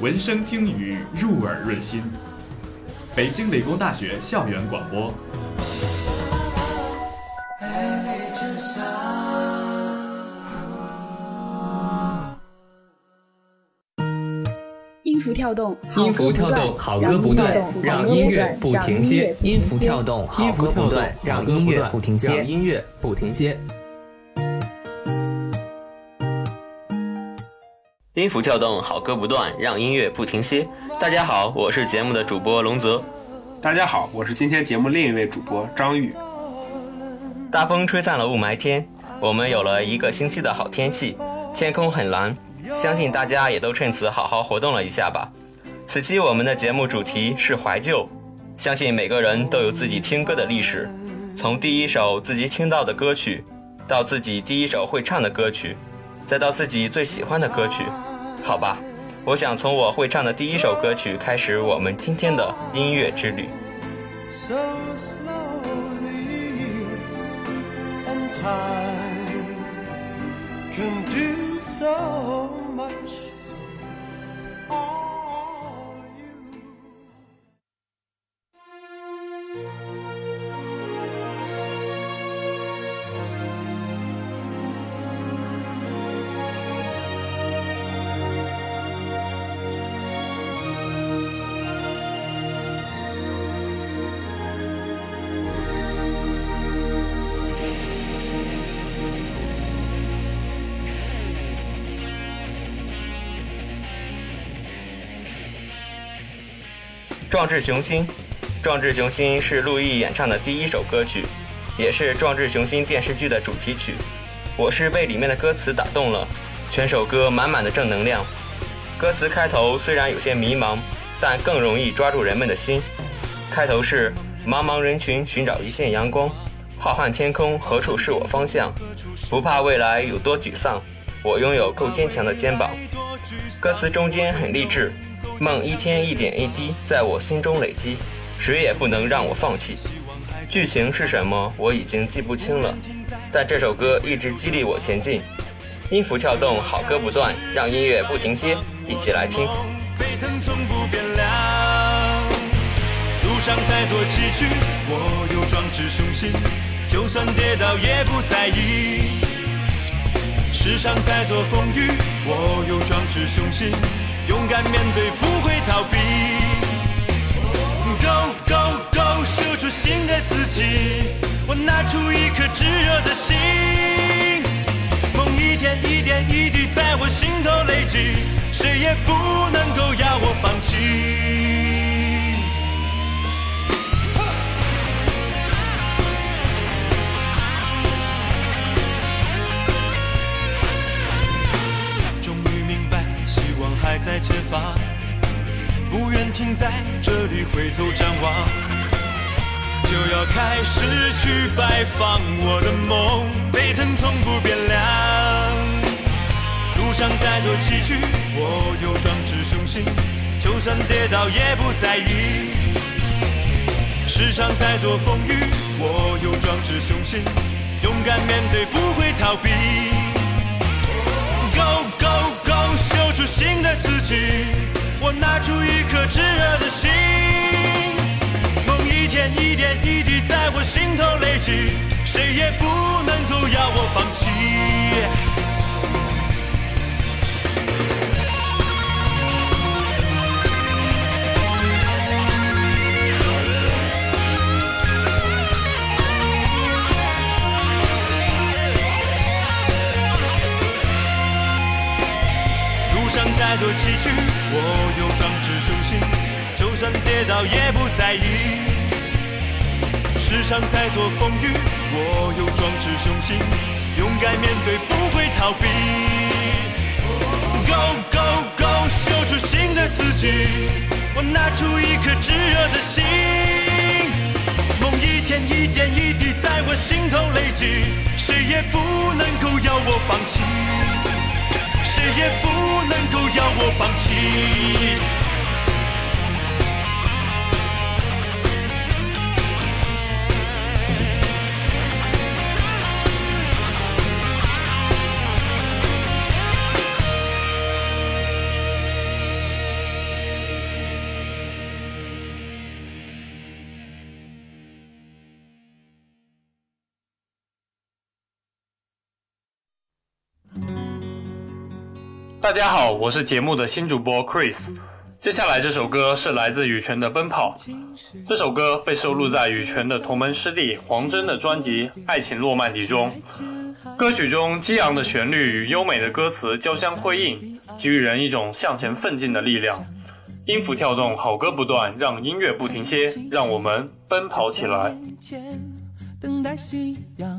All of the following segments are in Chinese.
闻声听雨，入耳润心。北京理工大学校园广播。音符跳动，音符跳动，好歌不断，让音乐不停歇。音符跳动，好歌不断，让音乐不停歇。音乐不停歇。音符跳动，好歌不断，让音乐不停歇。大家好，我是节目的主播龙泽。大家好，我是今天节目另一位主播张宇。大风吹散了雾霾天，我们有了一个星期的好天气，天空很蓝，相信大家也都趁此好好活动了一下吧。此期我们的节目主题是怀旧，相信每个人都有自己听歌的历史，从第一首自己听到的歌曲，到自己第一首会唱的歌曲，再到自己最喜欢的歌曲。好吧，我想从我会唱的第一首歌曲开始，我们今天的音乐之旅。壮志雄心，壮志雄心是陆毅演唱的第一首歌曲，也是《壮志雄心》电视剧的主题曲。我是被里面的歌词打动了，全首歌满满的正能量。歌词开头虽然有些迷茫，但更容易抓住人们的心。开头是茫茫人群寻找一线阳光，浩瀚天空何处是我方向？不怕未来有多沮丧，我拥有够坚强的肩膀。歌词中间很励志。梦一天一点一滴在我心中累积，谁也不能让我放弃。剧情是什么我已经记不清了，但这首歌一直激励我前进。音符跳动，好歌不断，让音乐不停歇，一起来听。路上再多崎岖，我有壮志雄心，就算跌倒也不在意。世上再多风雨，我有壮志雄心。勇敢面对，不会逃避。Go go go，秀出新的自己。我拿出一颗炙热的心，梦一点一点一滴在我心头累积，谁也不能够要我放弃。在前方，不愿停在这里回头张望，就要开始去拜访我的梦，沸腾从不变凉。路上再多崎岖，我有壮志雄心，就算跌倒也不在意。世上再多风雨，我有壮志雄心，勇敢面对，不会逃避。新的自己，我拿出一颗炙热的心，梦一天一点一滴在我心头累积，谁也不能够要我放弃。再多崎岖，我有壮志雄心，就算跌倒也不在意。世上再多风雨，我有壮志雄心，勇敢面对，不会逃避。Go go go，秀出新的自己，我拿出一颗炙热的心，梦一天一点一滴在我心头累积，谁也不能够要我放弃。够要我放弃。大家好，我是节目的新主播 Chris。接下来这首歌是来自羽泉的《奔跑》，这首歌被收录在羽泉的同门师弟黄真的专辑《爱情诺曼底》中。歌曲中激昂的旋律与优美的歌词交相辉映，给予人一种向前奋进的力量。音符跳动，好歌不断，让音乐不停歇，让我们奔跑起来。等待夕阳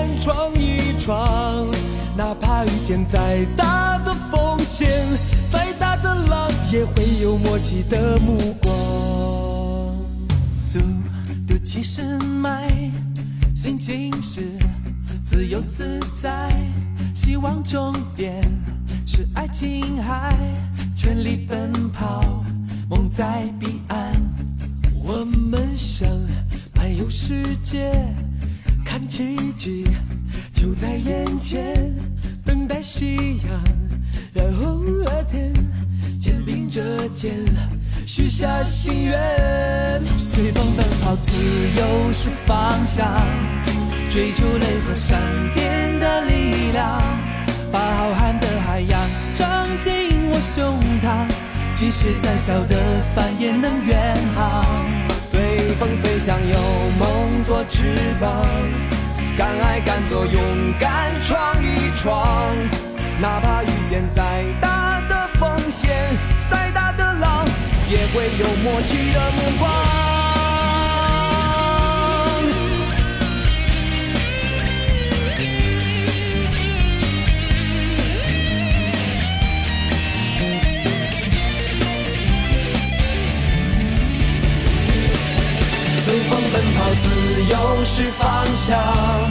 闯一闯，哪怕遇见再大的风险，再大的浪，也会有默契的目光。速度七十迈，心情是自由自在，希望终点是爱琴海，全力奔跑，梦在彼岸，我们想漫游世界。看奇迹就在眼前，等待夕阳染红了天，肩并着肩许下心愿。随风奔跑，自由是方向，追逐雷和闪电的力量，把浩瀚的海洋装进我胸膛，即使再小的帆也能远航。随风飞翔，有梦做翅膀，敢爱敢做，勇敢闯一闯。哪怕遇见再大的风险，再大的浪，也会有默契的目光。随风奔跑，自由是方向，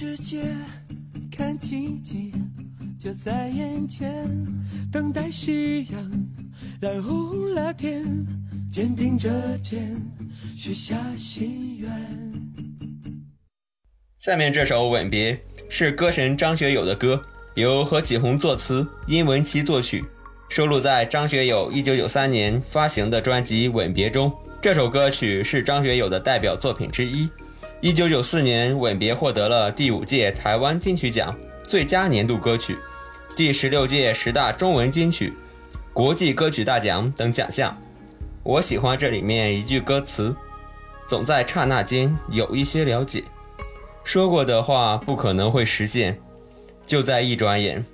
世界看奇迹就在眼前，等待夕阳染红了天，肩并着肩许下心愿。下面这首《吻别》是歌神张学友的歌，由何启宏作词，殷文琪作曲，收录在张学友1993年发行的专辑《吻别》中。这首歌曲是张学友的代表作品之一。一九九四年，《吻别》获得了第五届台湾金曲奖最佳年度歌曲、第十六届十大中文金曲、国际歌曲大奖等奖项。我喜欢这里面一句歌词：“总在刹那间有一些了解，说过的话不可能会实现，就在一转眼，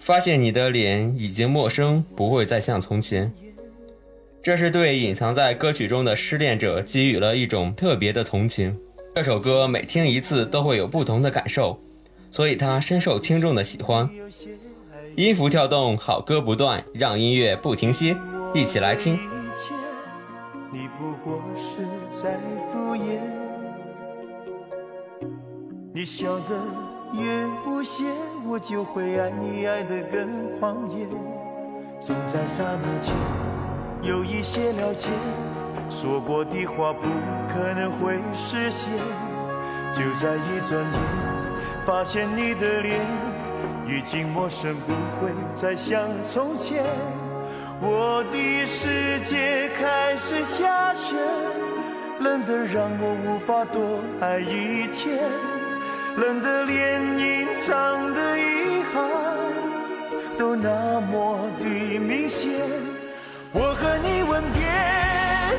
发现你的脸已经陌生，不会再像从前。”这是对隐藏在歌曲中的失恋者给予了一种特别的同情。这首歌每听一次都会有不同的感受，所以它深受听众的喜欢。音符跳动，好歌不断，让音乐不停歇，一起来听。你不过是在敷衍，你笑得越无邪，我就会爱你爱得更狂野。总在刹那间有一些了解。说过的话不可能会实现，就在一转眼，发现你的脸已经陌生，不会再像从前。我的世界开始下雪，冷得让我无法多爱一天，冷得连隐藏的遗憾都那么的明显。我和你吻别。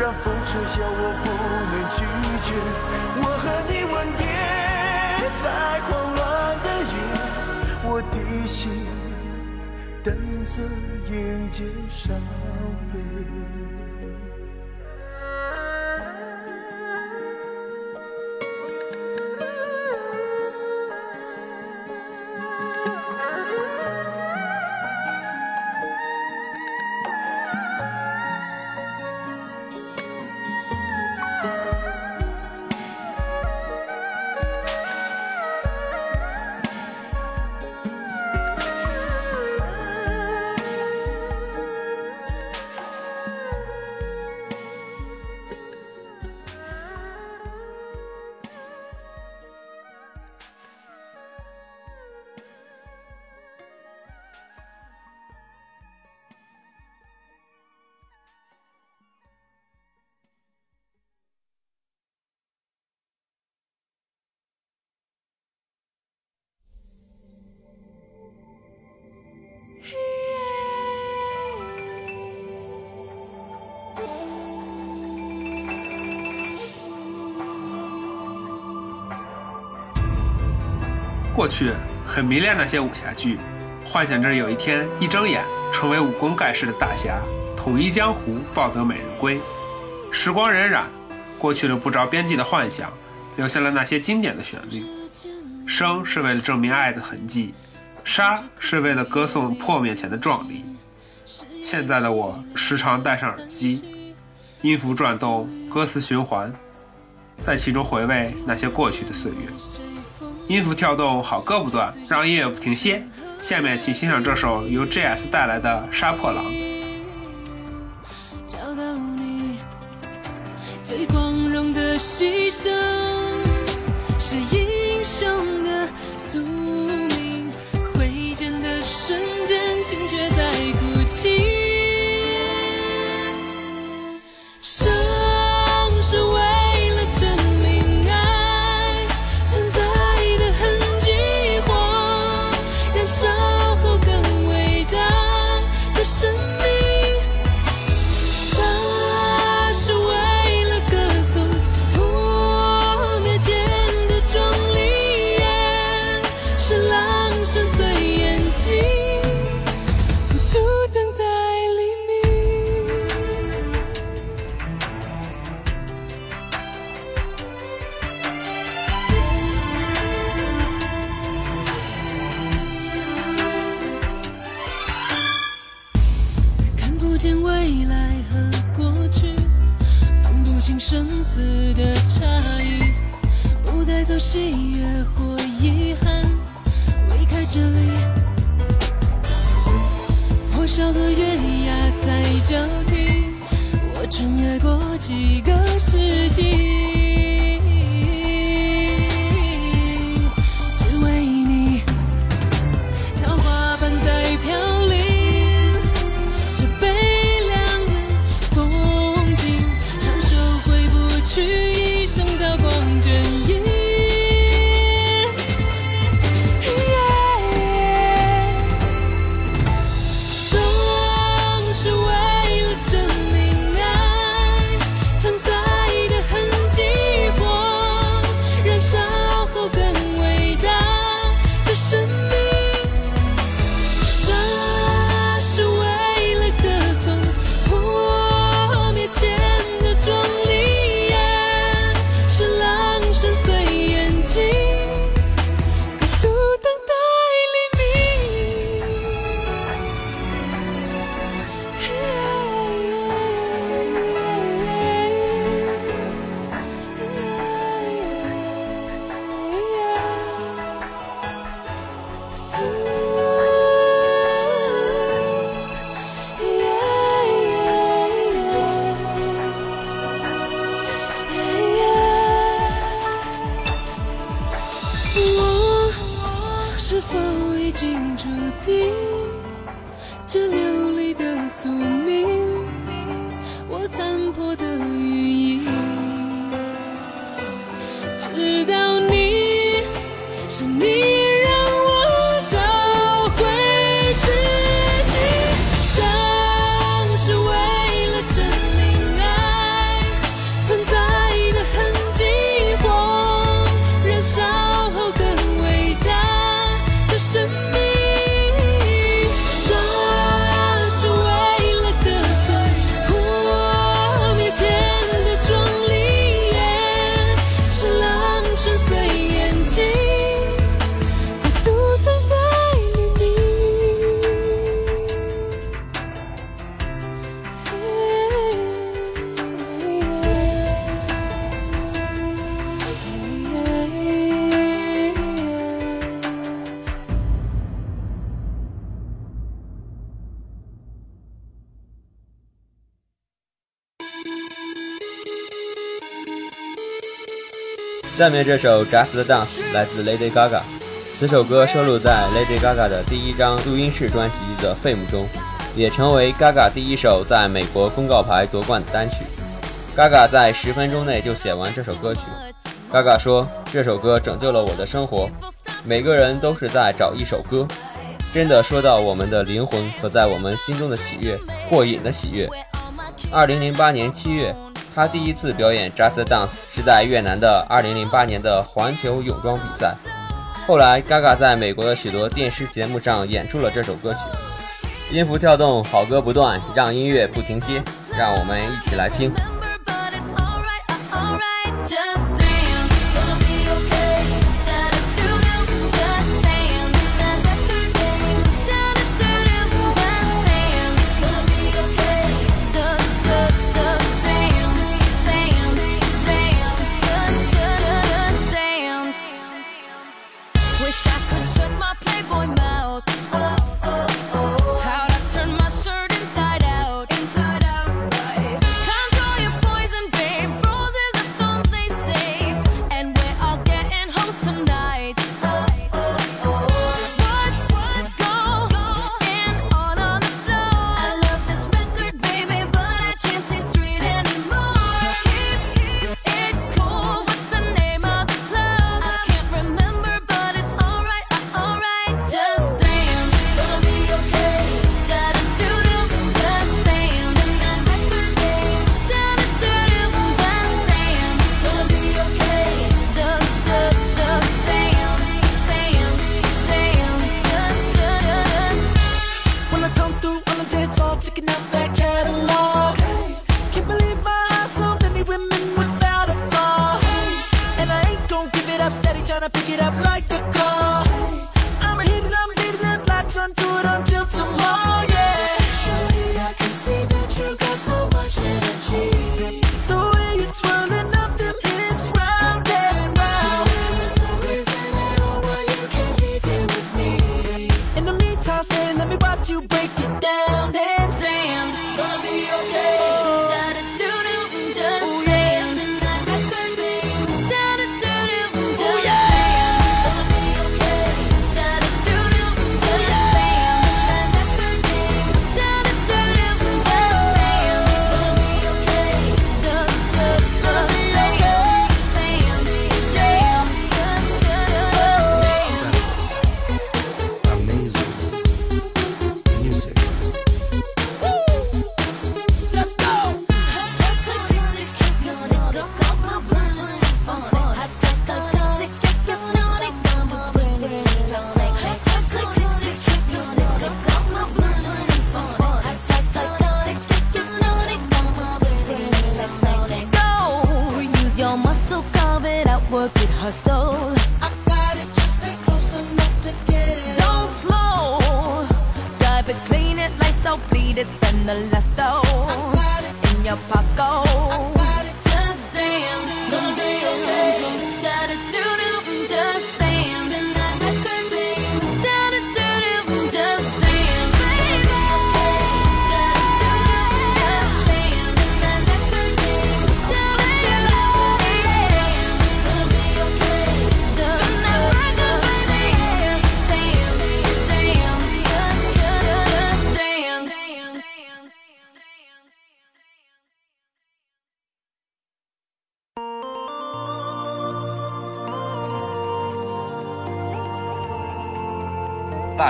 让风痴笑，我不能拒绝。我和你吻别在狂乱的夜，我的心等着迎接伤悲。过去很迷恋那些武侠剧，幻想着有一天一睁眼成为武功盖世的大侠，统一江湖，抱得美人归。时光荏苒，过去了不着边际的幻想，留下了那些经典的旋律。生是为了证明爱的痕迹，杀是为了歌颂破灭前的壮丽。现在的我时常戴上耳机，音符转动，歌词循环，在其中回味那些过去的岁月。音符跳动，好歌不断，让音乐不停歇。下面请欣赏这首由 J.S 带来的《杀破狼》。找到你最光荣的牺牲，是英雄是否已经注定这流离的宿命？我残破的羽翼下面这首《Just Dance》来自 Lady Gaga，此首歌收录在 Lady Gaga 的第一张录音室专辑《The Fame》中，也成为 Gaga 第一首在美国公告牌夺冠的单曲。Gaga 在十分钟内就写完这首歌曲。Gaga 说：“这首歌拯救了我的生活，每个人都是在找一首歌，真的说到我们的灵魂和在我们心中的喜悦，过瘾的喜悦。”二零零八年七月。他第一次表演 Just Dance 是在越南的2008年的环球泳装比赛。后来，Gaga 在美国的许多电视节目上演出了这首歌曲，音符跳动，好歌不断，让音乐不停歇，让我们一起来听。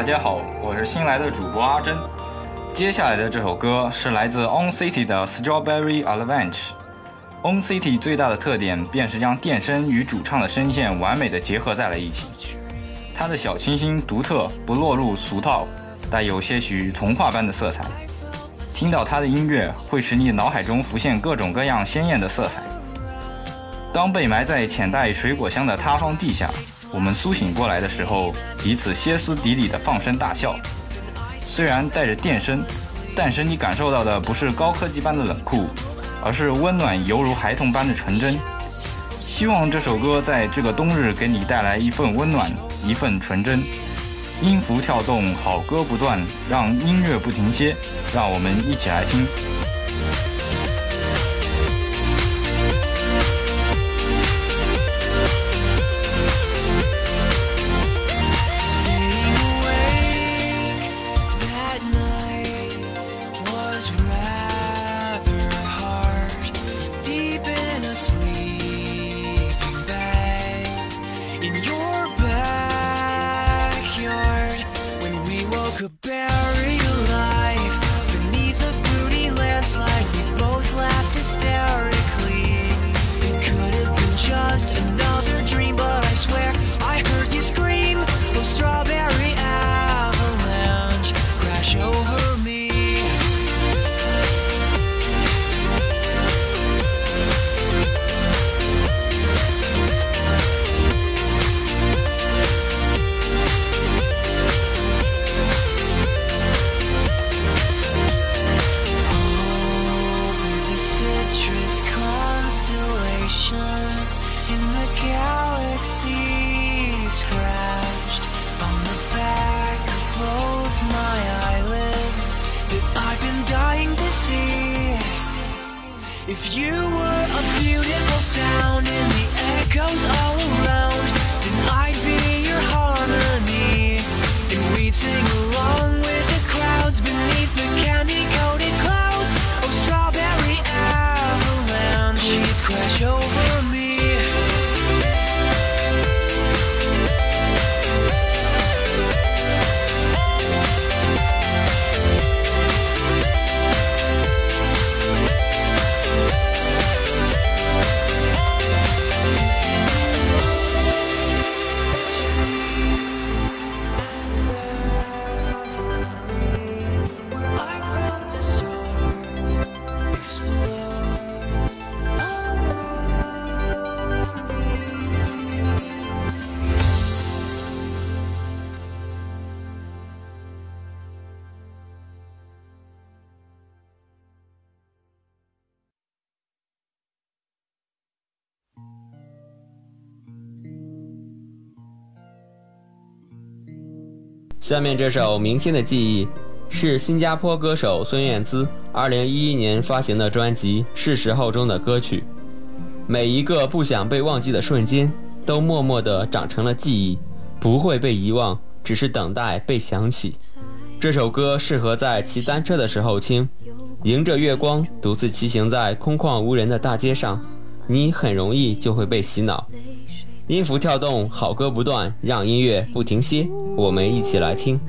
大家好，我是新来的主播阿珍。接下来的这首歌是来自 On City 的 Strawberry Avalanche。On City 最大的特点便是将电声与主唱的声线完美的结合在了一起。它的小清新、独特，不落入俗套，带有些许童话般的色彩。听到它的音乐，会使你脑海中浮现各种各样鲜艳的色彩。当被埋在浅带水果香的塌方地下，我们苏醒过来的时候，彼此歇斯底里的放声大笑。虽然带着电声，但是你感受到的不是高科技般的冷酷，而是温暖犹如孩童般的纯真。希望这首歌在这个冬日给你带来一份温暖，一份纯真。音符跳动，好歌不断，让音乐不停歇，让我们一起来听。If you were a beautiful sound in the echoes all around, 下面这首《明天的记忆》是新加坡歌手孙燕姿2011年发行的专辑《是时候》中的歌曲。每一个不想被忘记的瞬间，都默默地长成了记忆，不会被遗忘，只是等待被想起。这首歌适合在骑单车的时候听，迎着月光独自骑行在空旷无人的大街上，你很容易就会被洗脑。音符跳动，好歌不断，让音乐不停歇。我们一起来听。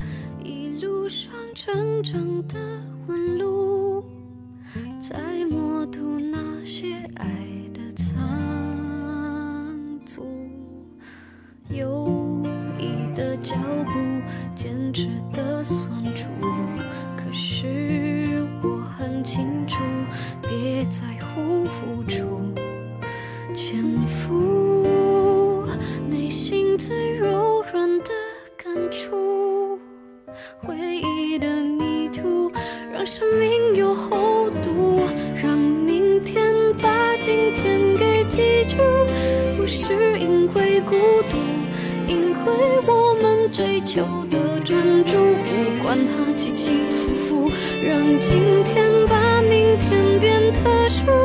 让生命有厚度，让明天把今天给记住。不是因为孤独，因为我们追求的专注，不管它起起伏伏，让今天把明天变特殊。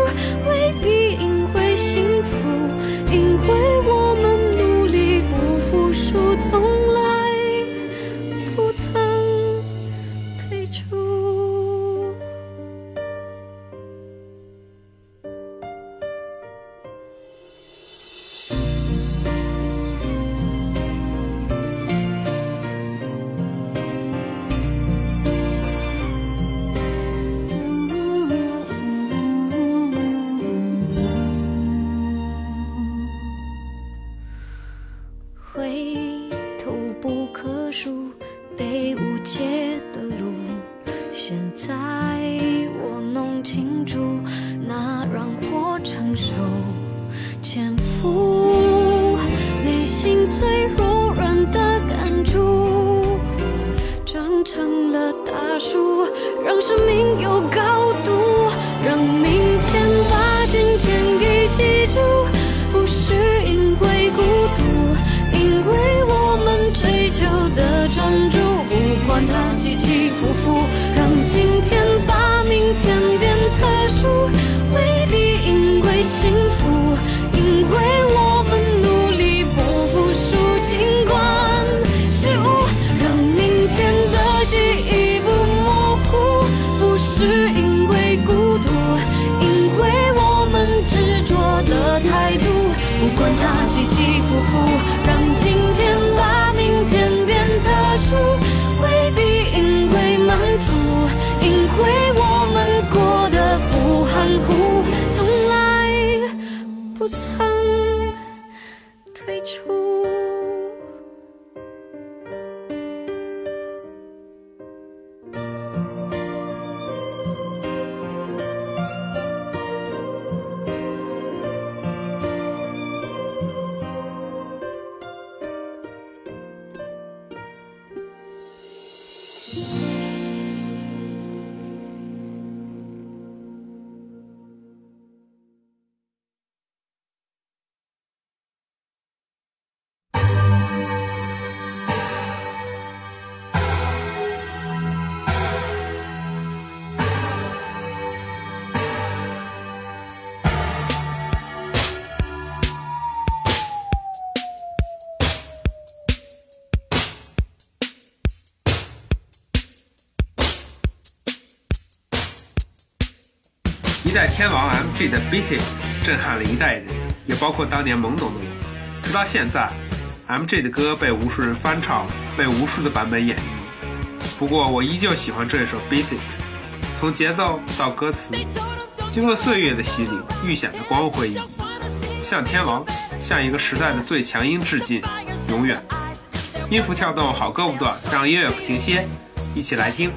代天王 MG 的《Beat It》震撼了一代人，也包括当年懵懂的我。直到现在，MG 的歌被无数人翻唱，被无数的版本演绎。不过，我依旧喜欢这首《Beat It》，从节奏到歌词，经过岁月的洗礼，愈显得光辉熠熠。向天王，向一个时代的最强音致敬，永远。音符跳动，好歌不断，让音乐不停歇，一起来听。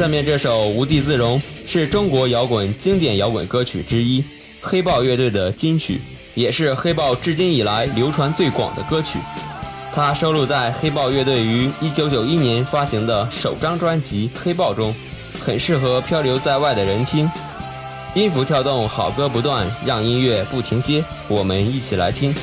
下面这首《无地自容》是中国摇滚经典摇滚歌曲之一。黑豹乐队的金曲，也是黑豹至今以来流传最广的歌曲。它收录在黑豹乐队于1991年发行的首张专辑《黑豹》中，很适合漂流在外的人听。音符跳动，好歌不断，让音乐不停歇。我们一起来听。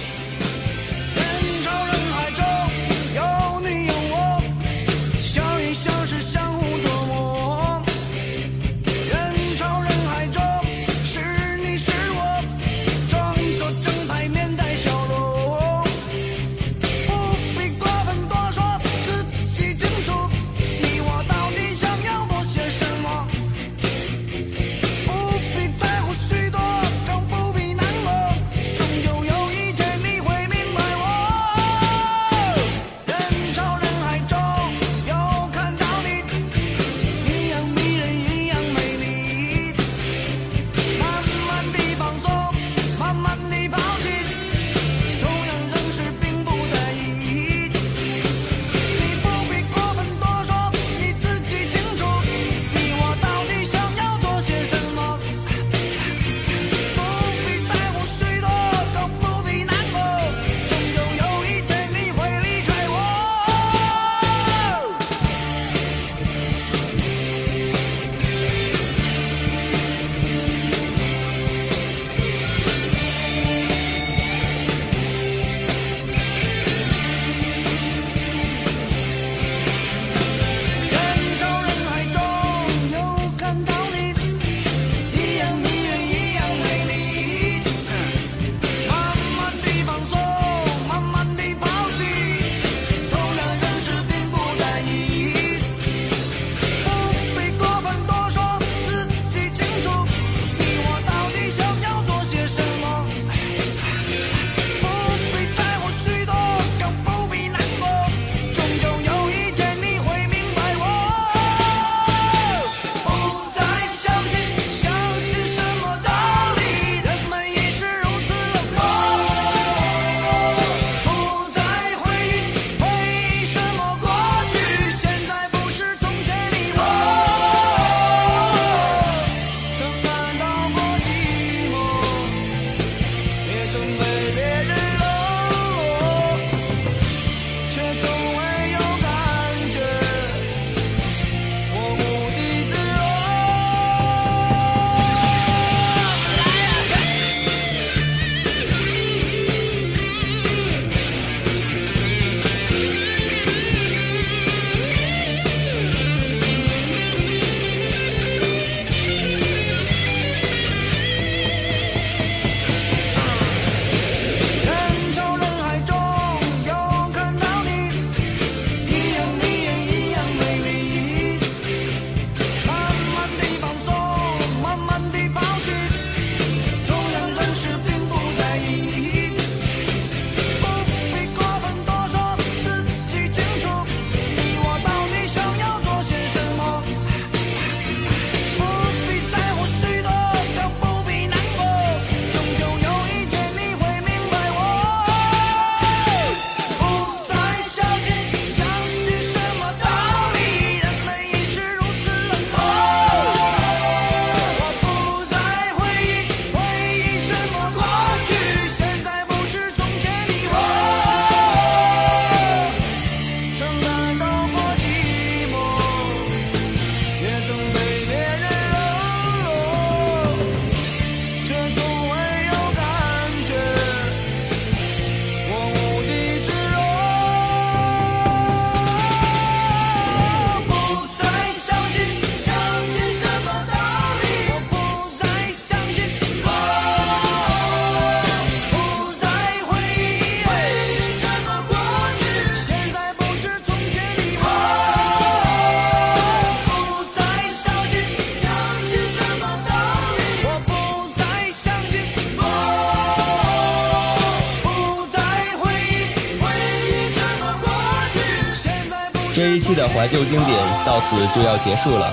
期的怀旧经典到此就要结束了。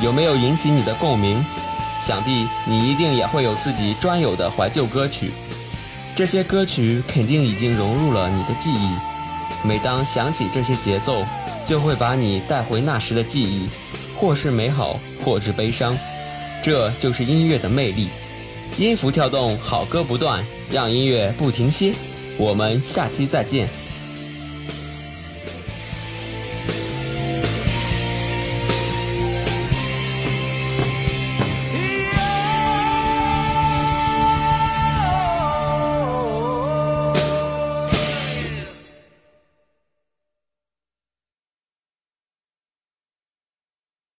有没有引起你的共鸣？想必你一定也会有自己专有的怀旧歌曲。这些歌曲肯定已经融入了你的记忆。每当想起这些节奏就会把你带回那时的记忆或是美好或是悲伤。这就是音乐的魅力。音符跳动好歌不断让音乐不停歇。我们下期再见。